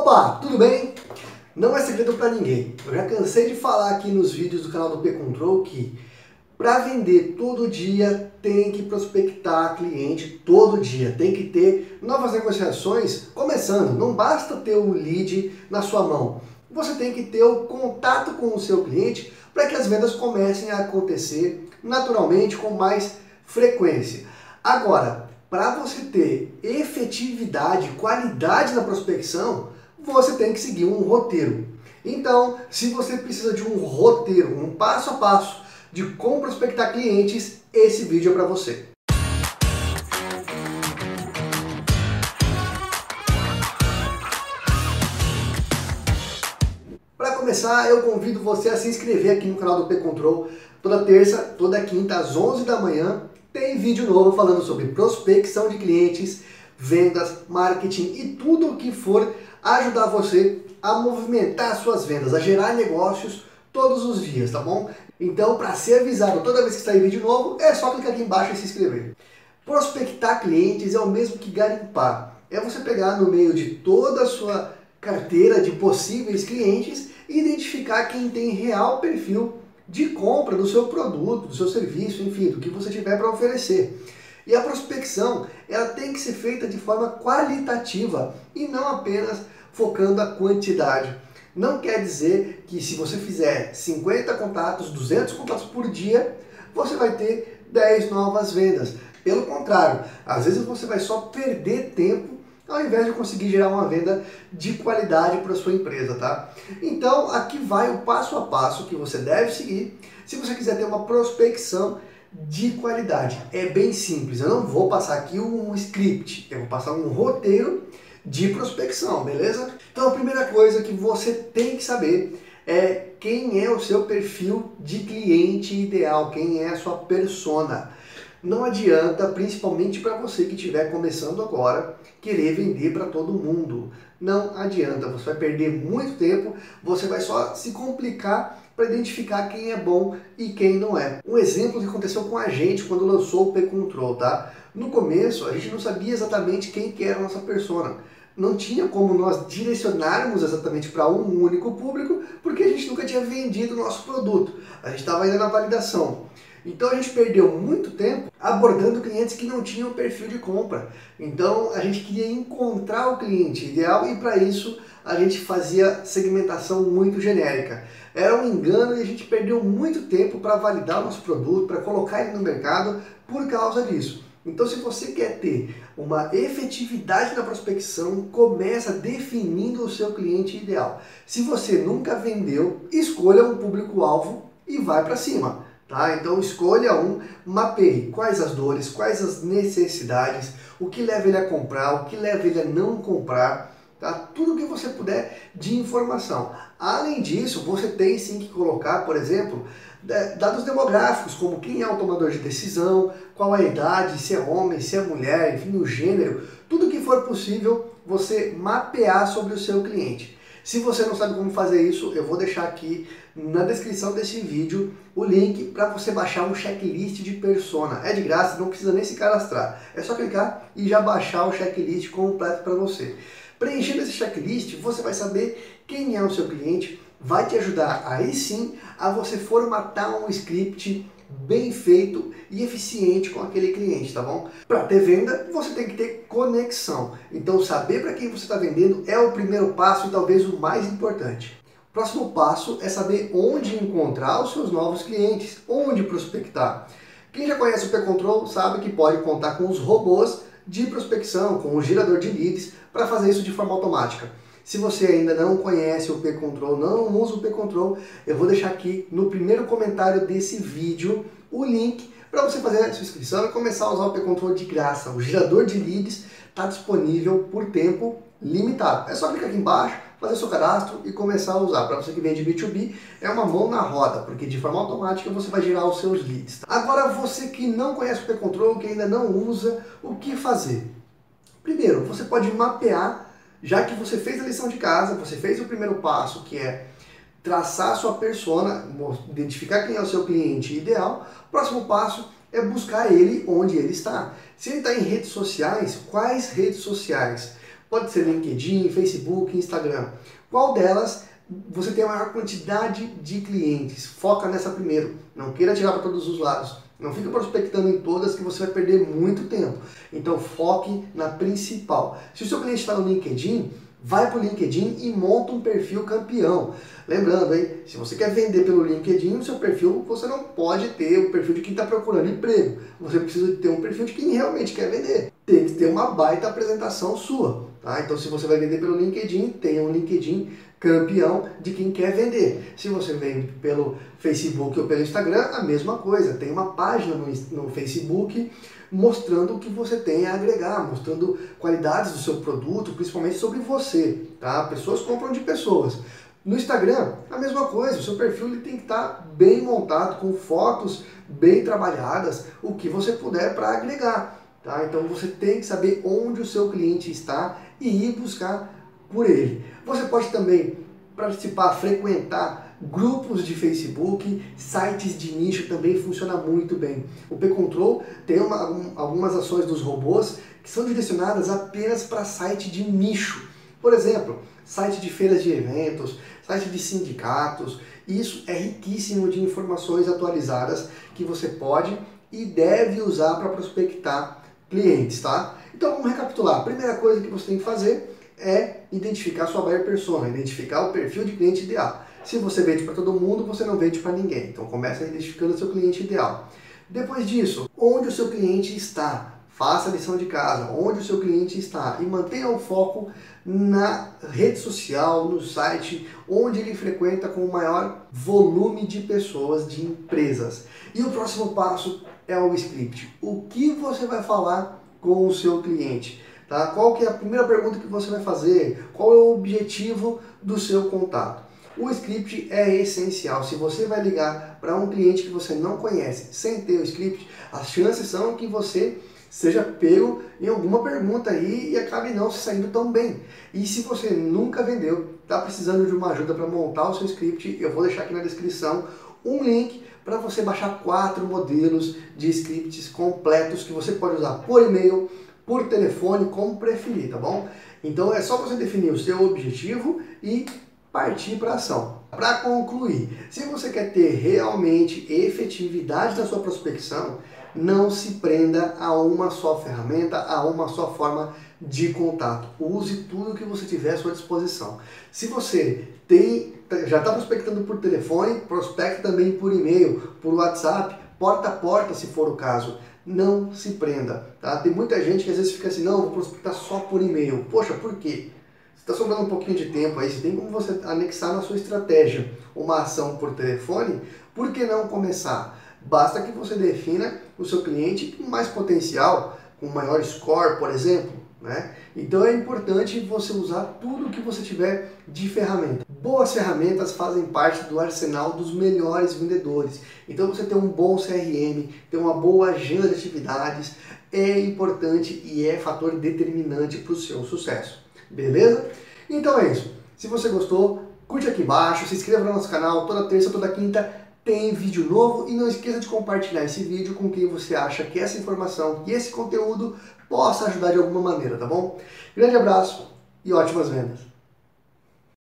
Opa, tudo bem? Não é segredo para ninguém. Eu já cansei de falar aqui nos vídeos do canal do P-Control que para vender todo dia tem que prospectar cliente todo dia, tem que ter novas negociações começando. Não basta ter o lead na sua mão, você tem que ter o contato com o seu cliente para que as vendas comecem a acontecer naturalmente com mais frequência. Agora, para você ter efetividade, qualidade na prospecção, você tem que seguir um roteiro. Então, se você precisa de um roteiro, um passo a passo de como prospectar clientes, esse vídeo é para você. Para começar, eu convido você a se inscrever aqui no canal do P-Control. Toda terça, toda quinta, às 11 da manhã, tem vídeo novo falando sobre prospecção de clientes, vendas, marketing e tudo o que for ajudar você a movimentar suas vendas, a gerar negócios todos os dias, tá bom? Então, para ser avisado toda vez que sair vídeo novo, é só clicar aqui embaixo e se inscrever. Prospectar clientes é o mesmo que garimpar. É você pegar no meio de toda a sua carteira de possíveis clientes e identificar quem tem real perfil de compra do seu produto, do seu serviço, enfim, do que você tiver para oferecer. E a prospecção, ela tem que ser feita de forma qualitativa e não apenas focando a quantidade. Não quer dizer que se você fizer 50 contatos, 200 contatos por dia, você vai ter 10 novas vendas. Pelo contrário, às vezes você vai só perder tempo ao invés de conseguir gerar uma venda de qualidade para sua empresa, tá? Então, aqui vai o passo a passo que você deve seguir se você quiser ter uma prospecção de qualidade. É bem simples, eu não vou passar aqui um script, eu vou passar um roteiro de prospecção, beleza? Então a primeira coisa que você tem que saber é quem é o seu perfil de cliente ideal, quem é a sua persona. Não adianta, principalmente para você que estiver começando agora, querer vender para todo mundo. Não adianta, você vai perder muito tempo, você vai só se complicar para identificar quem é bom e quem não é. Um exemplo que aconteceu com a gente quando lançou o P-Control, tá? No começo, a gente não sabia exatamente quem que era a nossa persona. Não tinha como nós direcionarmos exatamente para um único público, porque a gente nunca tinha vendido o nosso produto. A gente estava ainda na validação. Então a gente perdeu muito tempo abordando clientes que não tinham perfil de compra. Então a gente queria encontrar o cliente ideal e para isso a gente fazia segmentação muito genérica. Era um engano e a gente perdeu muito tempo para validar o nosso produto, para colocar ele no mercado por causa disso. Então, se você quer ter uma efetividade na prospecção, começa definindo o seu cliente ideal. Se você nunca vendeu, escolha um público-alvo e vai para cima. Tá? Então escolha um, mapeie quais as dores, quais as necessidades, o que leva ele a comprar, o que leva ele a não comprar, tá? tudo que você puder de informação. Além disso, você tem sim que colocar, por exemplo, dados demográficos, como quem é o tomador de decisão, qual a idade, se é homem, se é mulher, enfim, o gênero, tudo que for possível você mapear sobre o seu cliente. Se você não sabe como fazer isso, eu vou deixar aqui na descrição desse vídeo o link para você baixar um checklist de persona. É de graça, não precisa nem se cadastrar. É só clicar e já baixar o checklist completo para você. Preenchendo esse checklist, você vai saber quem é o seu cliente, vai te ajudar aí sim a você formatar um script bem feito e eficiente com aquele cliente, tá bom? Para ter venda, você tem que ter conexão. Então, saber para quem você está vendendo é o primeiro passo e talvez o mais importante. O próximo passo é saber onde encontrar os seus novos clientes, onde prospectar. Quem já conhece o P-Control sabe que pode contar com os robôs de prospecção, com o gerador de leads, para fazer isso de forma automática. Se você ainda não conhece o P-Control, não usa o P-Control, eu vou deixar aqui no primeiro comentário desse vídeo o link para você fazer a sua inscrição e começar a usar o P-Control de graça. O gerador de leads está disponível por tempo limitado. É só clicar aqui embaixo, fazer seu cadastro e começar a usar. Para você que vende B2B, é uma mão na roda, porque de forma automática você vai gerar os seus leads. Agora, você que não conhece o P-Control, que ainda não usa, o que fazer? Primeiro, você pode mapear já que você fez a lição de casa, você fez o primeiro passo, que é traçar sua persona, identificar quem é o seu cliente ideal, o próximo passo é buscar ele onde ele está. Se ele está em redes sociais, quais redes sociais? Pode ser LinkedIn, Facebook, Instagram. Qual delas você tem a maior quantidade de clientes? Foca nessa primeiro. Não queira tirar para todos os lados. Não fica prospectando em todas que você vai perder muito tempo. Então foque na principal. Se o seu cliente está no LinkedIn, vai para o LinkedIn e monta um perfil campeão. Lembrando, hein, se você quer vender pelo LinkedIn, o seu perfil você não pode ter o perfil de quem está procurando emprego. Você precisa ter um perfil de quem realmente quer vender. Tem que ter uma baita apresentação sua. Tá? Então, se você vai vender pelo LinkedIn, tenha um LinkedIn campeão de quem quer vender. Se você vende pelo Facebook ou pelo Instagram, a mesma coisa. Tem uma página no, no Facebook mostrando o que você tem a agregar, mostrando qualidades do seu produto, principalmente sobre você. Tá? Pessoas compram de pessoas. No Instagram, a mesma coisa, o seu perfil ele tem que estar bem montado, com fotos bem trabalhadas, o que você puder para agregar. Tá? Então você tem que saber onde o seu cliente está e ir buscar por ele. Você pode também participar, frequentar grupos de Facebook, sites de nicho também funciona muito bem. O P-Control tem uma, um, algumas ações dos robôs que são direcionadas apenas para site de nicho. Por exemplo, site de feiras de eventos, site de sindicatos. Isso é riquíssimo de informações atualizadas que você pode e deve usar para prospectar clientes, tá? Então vamos recapitular. A primeira coisa que você tem que fazer é identificar sua buyer persona, identificar o perfil de cliente ideal. Se você vende para todo mundo, você não vende para ninguém. Então começa identificando o seu cliente ideal. Depois disso, onde o seu cliente está? Faça a lição de casa, onde o seu cliente está e mantenha o foco na rede social, no site, onde ele frequenta com o maior volume de pessoas, de empresas. E o próximo passo é o script. O que você vai falar com o seu cliente? Tá? Qual que é a primeira pergunta que você vai fazer? Qual é o objetivo do seu contato? O script é essencial. Se você vai ligar para um cliente que você não conhece sem ter o script, as chances são que você seja pego em alguma pergunta aí e acabe não se saindo tão bem. E se você nunca vendeu, está precisando de uma ajuda para montar o seu script, eu vou deixar aqui na descrição um link para você baixar quatro modelos de scripts completos que você pode usar por e-mail, por telefone, como preferir, tá bom? Então é só você definir o seu objetivo e partir para ação. Para concluir, se você quer ter realmente efetividade na sua prospecção, não se prenda a uma só ferramenta, a uma só forma de contato. Use tudo que você tiver à sua disposição. Se você tem, já está prospectando por telefone, prospecte também por e-mail, por WhatsApp, porta a porta, se for o caso. Não se prenda. Tá? Tem muita gente que às vezes fica assim, não, vou prospectar só por e-mail. Poxa, por quê? Está sobrando um pouquinho de tempo aí, se tem como você anexar na sua estratégia uma ação por telefone, por que não começar? Basta que você defina o seu cliente com mais potencial, com maior score, por exemplo. Né? Então é importante você usar tudo que você tiver de ferramenta. Boas ferramentas fazem parte do arsenal dos melhores vendedores. Então você ter um bom CRM, ter uma boa agenda de atividades é importante e é fator determinante para o seu sucesso. Beleza? Então é isso. Se você gostou, curte aqui embaixo, se inscreva no nosso canal. Toda terça, toda quinta tem vídeo novo e não esqueça de compartilhar esse vídeo com quem você acha que essa informação e esse conteúdo possa ajudar de alguma maneira, tá bom? Grande abraço e ótimas vendas!